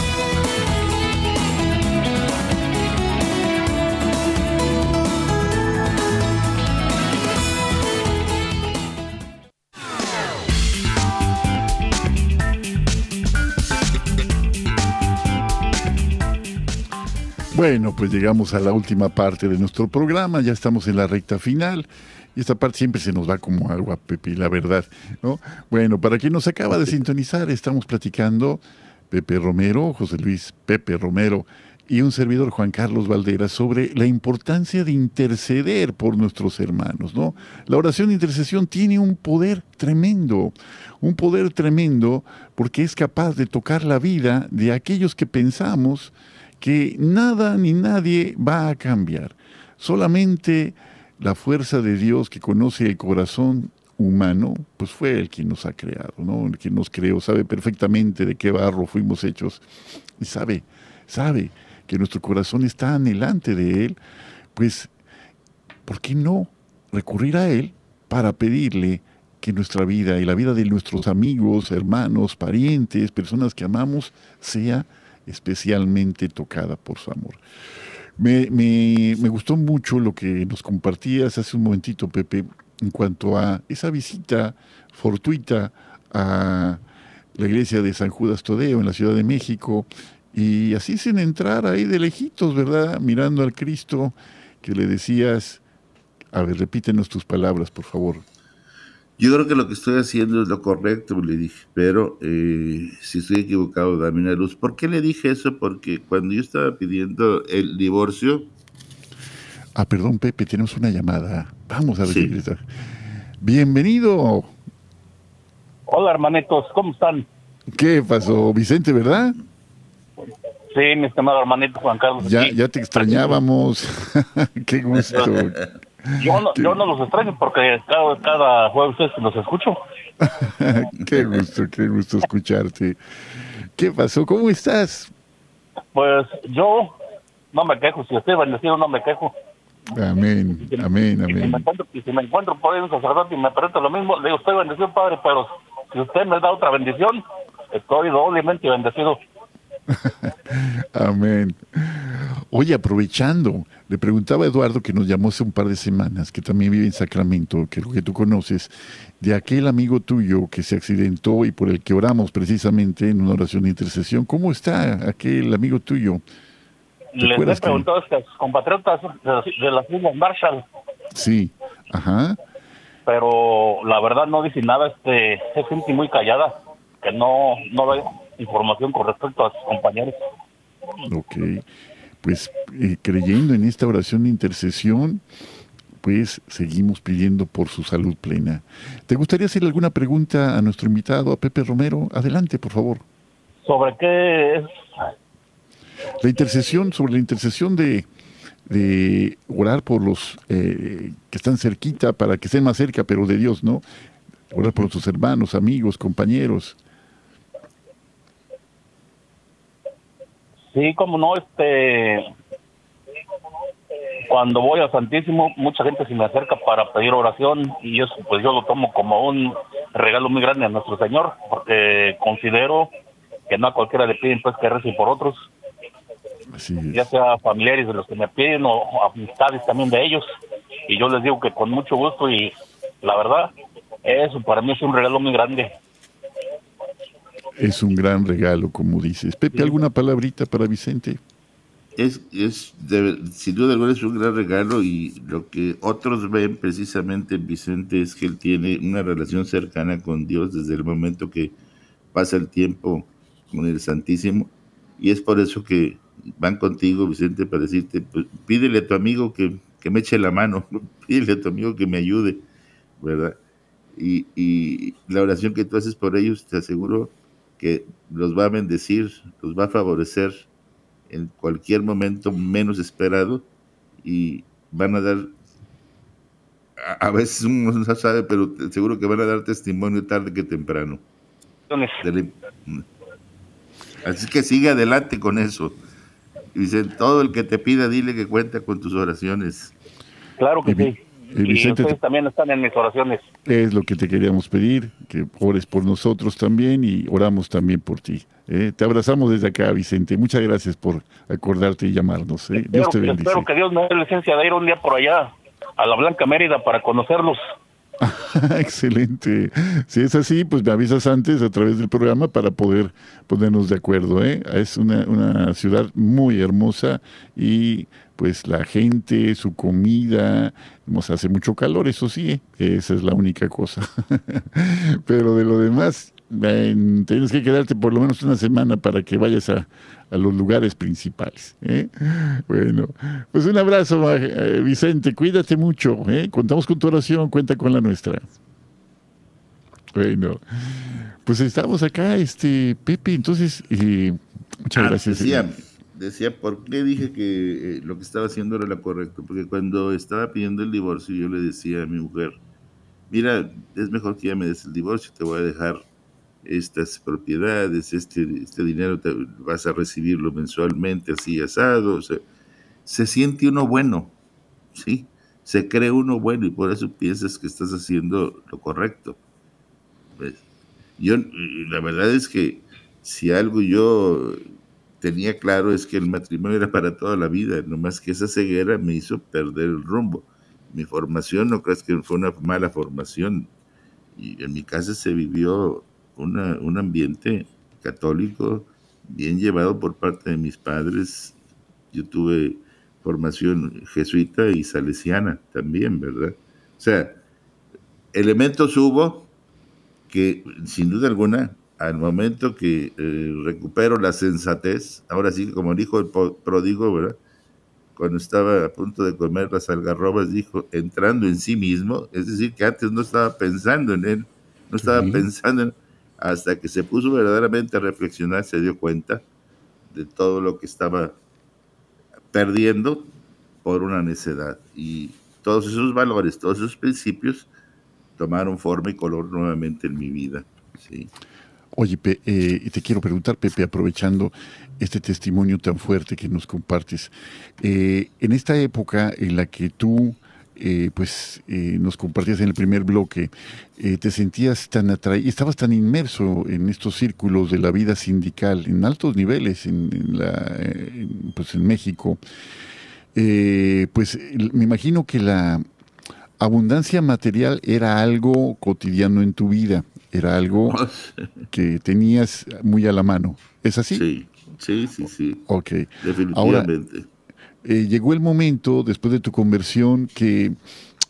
Bueno, pues llegamos a la última parte de nuestro programa, ya estamos en la recta final. Y esta parte siempre se nos va como agua, Pepe, la verdad. ¿no? Bueno, para quien nos acaba de sintonizar, estamos platicando Pepe Romero, José Luis Pepe Romero y un servidor Juan Carlos Valdera sobre la importancia de interceder por nuestros hermanos, ¿no? La oración de intercesión tiene un poder tremendo, un poder tremendo porque es capaz de tocar la vida de aquellos que pensamos que nada ni nadie va a cambiar. Solamente la fuerza de Dios que conoce el corazón humano, pues fue el quien nos ha creado, ¿no? El que nos creó, sabe perfectamente de qué barro fuimos hechos y sabe, sabe que nuestro corazón está anhelante de Él, pues, ¿por qué no recurrir a Él para pedirle que nuestra vida y la vida de nuestros amigos, hermanos, parientes, personas que amamos, sea especialmente tocada por su amor. Me, me, gustó mucho lo que nos compartías hace un momentito, Pepe, en cuanto a esa visita fortuita a la iglesia de San Judas Todeo en la Ciudad de México, y así sin entrar ahí de lejitos, ¿verdad? Mirando al Cristo que le decías, a ver, repítenos tus palabras, por favor. Yo creo que lo que estoy haciendo es lo correcto, le dije, pero eh, si estoy equivocado, dame una luz. ¿Por qué le dije eso? Porque cuando yo estaba pidiendo el divorcio... Ah, perdón, Pepe, tenemos una llamada. Vamos a ver Bienvenido. Hola, hermanitos, ¿cómo están? ¿Qué pasó? Vicente, ¿verdad? Sí, mi estimado hermanito Juan Carlos. Ya, ya te extrañábamos. Qué gusto. Yo no, yo no los extraño porque cada, cada jueves los escucho. qué gusto, qué gusto escucharte. ¿Qué pasó? ¿Cómo estás? Pues yo no me quejo, si estoy bendecido no me quejo. Amén, amén, amén. Si me encuentro, si me encuentro por ahí un sacerdote y me pregunta lo mismo, le digo, estoy bendecido, Padre, pero si usted me da otra bendición, estoy doblemente bendecido. Amén. Oye, aprovechando, le preguntaba a Eduardo, que nos llamó hace un par de semanas, que también vive en Sacramento, que que tú conoces, de aquel amigo tuyo que se accidentó y por el que oramos precisamente en una oración de intercesión. ¿Cómo está aquel amigo tuyo? Le he preguntado a sus compatriotas de las Islas Marshall. Sí, ajá. Pero la verdad no dice nada, este, se siente muy callada, que no, no información con respecto a sus compañeros. Ok, pues eh, creyendo en esta oración de intercesión, pues seguimos pidiendo por su salud plena. ¿Te gustaría hacerle alguna pregunta a nuestro invitado, a Pepe Romero? Adelante, por favor. ¿Sobre qué es? La intercesión, sobre la intercesión de, orar por los eh, que están cerquita para que estén más cerca, pero de Dios, ¿no? orar por tus hermanos, amigos, compañeros. Sí, como no, este, cuando voy a Santísimo, mucha gente se me acerca para pedir oración y eso pues yo lo tomo como un regalo muy grande a nuestro Señor, porque considero que no a cualquiera le piden pues que rece por otros, ya sea familiares de los que me piden o amistades también de ellos, y yo les digo que con mucho gusto y la verdad, eso para mí es un regalo muy grande. Es un gran regalo, como dices. Pepe, ¿alguna palabrita para Vicente? Es, es sin duda alguna es un gran regalo y lo que otros ven precisamente en Vicente es que él tiene una relación cercana con Dios desde el momento que pasa el tiempo con el Santísimo y es por eso que van contigo, Vicente, para decirte, pues, pídele a tu amigo que, que me eche la mano, pídele a tu amigo que me ayude, ¿verdad? Y, y la oración que tú haces por ellos, te aseguro que los va a bendecir, los va a favorecer en cualquier momento menos esperado y van a dar, a, veces uno no sabe, pero seguro que van a dar testimonio tarde que temprano. Así que sigue adelante con eso. Dice, todo el que te pida, dile que cuenta con tus oraciones. Claro que sí. Y, ustedes también están en mis oraciones. Es lo que te queríamos pedir, que ores por nosotros también y oramos también por ti. ¿eh? Te abrazamos desde acá, Vicente. Muchas gracias por acordarte y llamarnos. ¿eh? Dios te bendice. Espero que Dios me dé licencia de ir un día por allá a la Blanca Mérida para conocerlos. Excelente. Si es así, pues me avisas antes a través del programa para poder ponernos de acuerdo. ¿eh? Es una, una ciudad muy hermosa y pues la gente, su comida, nos hace mucho calor, eso sí, ¿eh? esa es la única cosa. Pero de lo demás, tienes que quedarte por lo menos una semana para que vayas a, los lugares principales. ¿eh? Bueno, pues un abrazo, eh, Vicente, cuídate mucho. Contamos con tu oración, cuenta con la nuestra. Bueno, pues estamos acá, este Pepe, entonces, muchas ah, gracias decía, ¿por qué dije que eh, lo que estaba haciendo era lo correcto? Porque cuando estaba pidiendo el divorcio, yo le decía a mi mujer, mira, es mejor que ya me des el divorcio, te voy a dejar estas propiedades, este, este dinero te, vas a recibirlo mensualmente así asado. O se siente uno bueno, ¿sí? Se cree uno bueno y por eso piensas que estás haciendo lo correcto. Yo, la verdad es que si algo yo tenía claro es que el matrimonio era para toda la vida, nomás que esa ceguera me hizo perder el rumbo. Mi formación, no crees que fue una mala formación, y en mi casa se vivió un ambiente católico bien llevado por parte de mis padres. Yo tuve formación jesuita y salesiana también, ¿verdad? O sea, elementos hubo que sin duda alguna al momento que eh, recupero la sensatez, ahora sí, como dijo el prodigo, ¿verdad? Cuando estaba a punto de comer las algarrobas, dijo, entrando en sí mismo, es decir, que antes no estaba pensando en él, no estaba pensando en hasta que se puso verdaderamente a reflexionar, se dio cuenta de todo lo que estaba perdiendo por una necedad. Y todos esos valores, todos esos principios tomaron forma y color nuevamente en mi vida. Sí. Oye, eh, te quiero preguntar, Pepe, aprovechando este testimonio tan fuerte que nos compartes, eh, en esta época en la que tú eh, pues nos compartías en el primer bloque, te sentías tan atraído, estabas tan inmerso en estos círculos de la vida sindical en altos niveles en, la, pues en México, pues me imagino que la abundancia material era algo cotidiano en tu vida era algo que tenías muy a la mano. ¿Es así? Sí, sí, sí, sí. Ok. Definitivamente. Ahora, eh, llegó el momento, después de tu conversión, que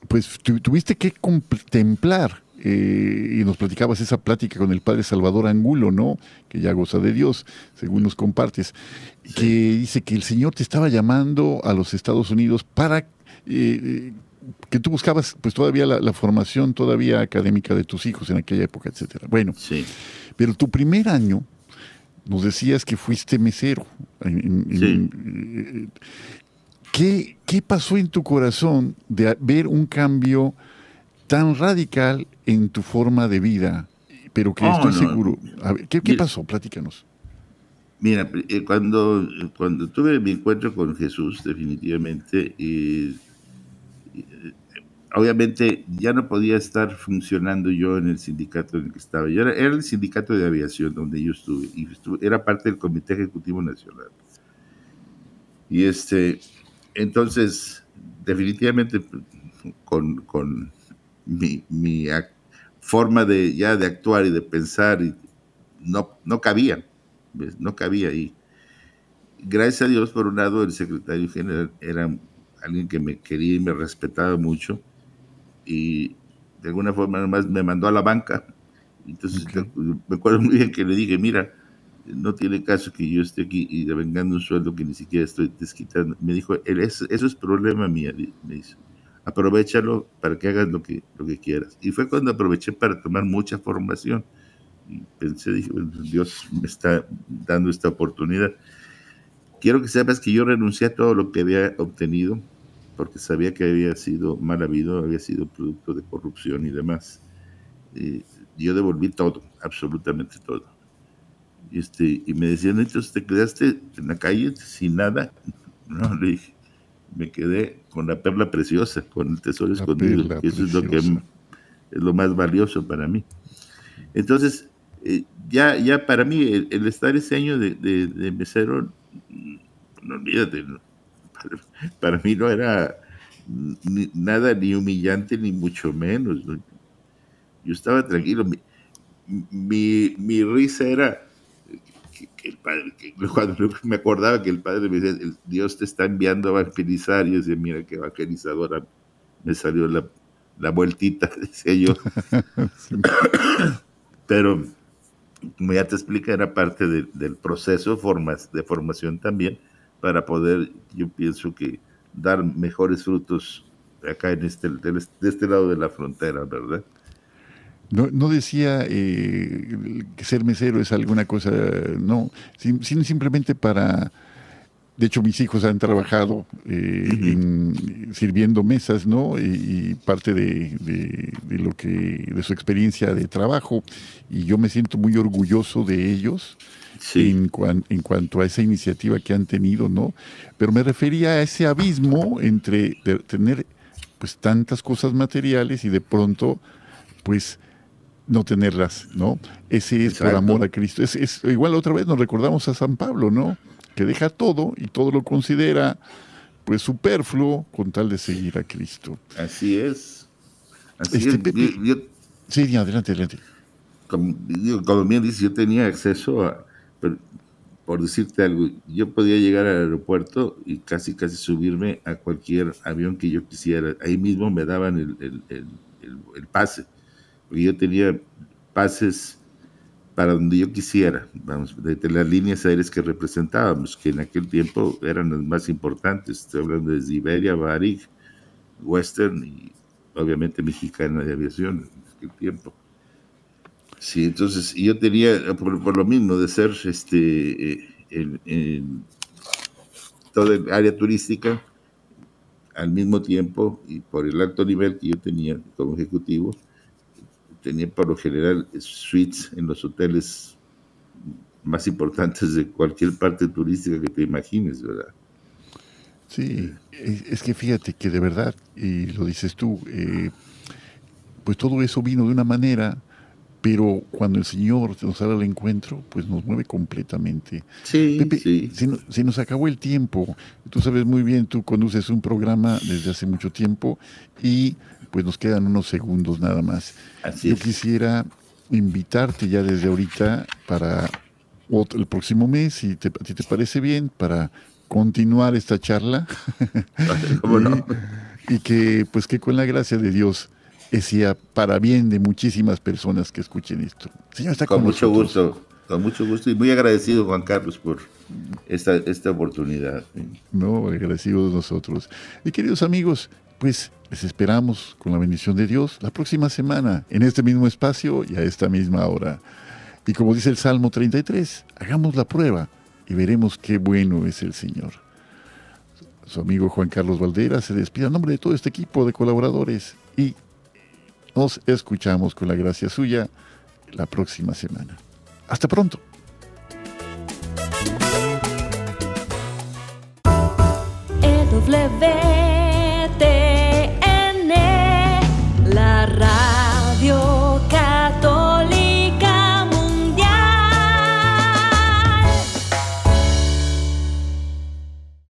pues tuviste que contemplar, eh, y nos platicabas esa plática con el padre Salvador Angulo, ¿no? Que ya goza de Dios, según nos compartes, que dice que el Señor te estaba llamando a los Estados Unidos para... Eh, que tú buscabas pues todavía la, formación todavía académica de tus hijos en aquella época, etcétera. Bueno, sí. pero tu primer año nos decías que fuiste mesero. sí. ¿Qué, ¿Qué pasó en tu corazón de ver un cambio tan radical en tu forma de vida, pero que estoy seguro. A ver, ¿qué, pasó? Platícanos. Mira, eh, cuando, cuando tuve mi encuentro con Jesús, definitivamente, obviamente ya no podía estar funcionando yo en el sindicato en el que estaba. Yo era, el sindicato de aviación donde yo estuve y era parte del Comité Ejecutivo Nacional. Y este, entonces, definitivamente con, con mi, mi forma de ya de actuar y de pensar y no, no cabía, no cabía ahí. Gracias a Dios, por un lado, el secretario general era alguien que me quería y me respetaba mucho y de alguna forma además me mandó a la banca. Entonces me acuerdo muy bien que le dije, mira, no tiene caso que yo esté aquí y devengando un sueldo que ni siquiera estoy desquitando. Me dijo, eso es problema mío, me dice. Aprovechalo para que hagas lo que, lo que quieras. Y fue cuando aproveché para tomar mucha formación. Y pensé, dije, Dios me está dando esta oportunidad. Quiero que sepas que yo renuncié a todo lo que había obtenido porque sabía que había sido mal habido, había sido producto de corrupción y demás. yo devolví todo, absolutamente todo. Y, este, y me decían, entonces te quedaste en la calle sin nada. No, le dije, me quedé con la perla preciosa, con el tesoro escondido, eso es lo que es lo más valioso para mí. Entonces, eh, ya, ya para mí, el, estar ese año de, de, mesero, no olvídate, para mí no era nada ni humillante ni mucho menos. Yo estaba tranquilo. Mi, mi, risa era que, el padre, cuando me acordaba que el padre me decía, Dios te está enviando a evangelizar, y yo decía, mira qué evangelizadora, me salió la, la vueltita, decía yo. Pero, como ya te explica, era parte del proceso formas, de formación también para poder, yo pienso que dar mejores frutos acá en este, de este lado de la frontera, ¿verdad? No, no decía eh, que ser mesero es alguna cosa, no, sino simplemente para... De hecho, mis hijos han trabajado eh, sirviendo mesas, ¿no? Y, parte de, de, lo que, de su experiencia de trabajo. Y yo me siento muy orgulloso de ellos en, cuanto a esa iniciativa que han tenido, ¿no? Pero me refería a ese abismo entre tener pues tantas cosas materiales y de pronto pues no tenerlas, ¿no? Ese es por amor a Cristo. Es, es, igual otra vez nos recordamos a San Pablo, ¿no? Que deja todo y todo lo considera pues superfluo con tal de seguir a Cristo. Así es. Así este, es. sí, adelante, adelante. Como, como bien dice, yo tenía acceso a, pero, por decirte algo, yo podía llegar al aeropuerto y casi, casi subirme a cualquier avión que yo quisiera. Ahí mismo me daban el, el, el, pase, porque yo tenía pases para donde yo quisiera, vamos, de, las líneas aéreas que representábamos, que en aquel tiempo eran las más importantes. Estoy hablando de Iberia, Varig, Western y obviamente Mexicana de Aviación en aquel tiempo. Sí, entonces yo tenía, por, lo mismo, de ser este, en, eh, toda el área turística, al mismo tiempo y por el alto nivel que yo tenía como ejecutivo, tenía por lo general suites en los hoteles más importantes de cualquier parte turística que te imagines, ¿verdad? Sí, es que fíjate que de verdad, y lo dices tú, eh, pues todo eso vino de una manera pero cuando el Señor nos sale al encuentro, pues nos mueve completamente. Sí, sí. Se, nos acabó el tiempo. Tú sabes muy bien, tú conduces un programa desde hace mucho tiempo y pues nos quedan unos segundos nada más. Así Yo quisiera invitarte ya desde ahorita para el próximo mes, si te, te parece bien, para continuar esta charla. ¿Cómo no? y que pues que con la gracia de Dios decía para bien de muchísimas personas que escuchen esto. Señor, está con, con mucho gusto, con mucho gusto y muy agradecido Juan Carlos por esta, esta oportunidad. No, agradecido de nosotros. Y queridos amigos, pues les esperamos con la bendición de Dios la próxima semana en este mismo espacio y a esta misma hora. Y como dice el Salmo 33, hagamos la prueba y veremos qué bueno es el Señor. Su amigo Juan Carlos Valdera se despide a nombre de todo este equipo de colaboradores y Nos escuchamos con la gracia suya la próxima semana. Hasta pronto. EW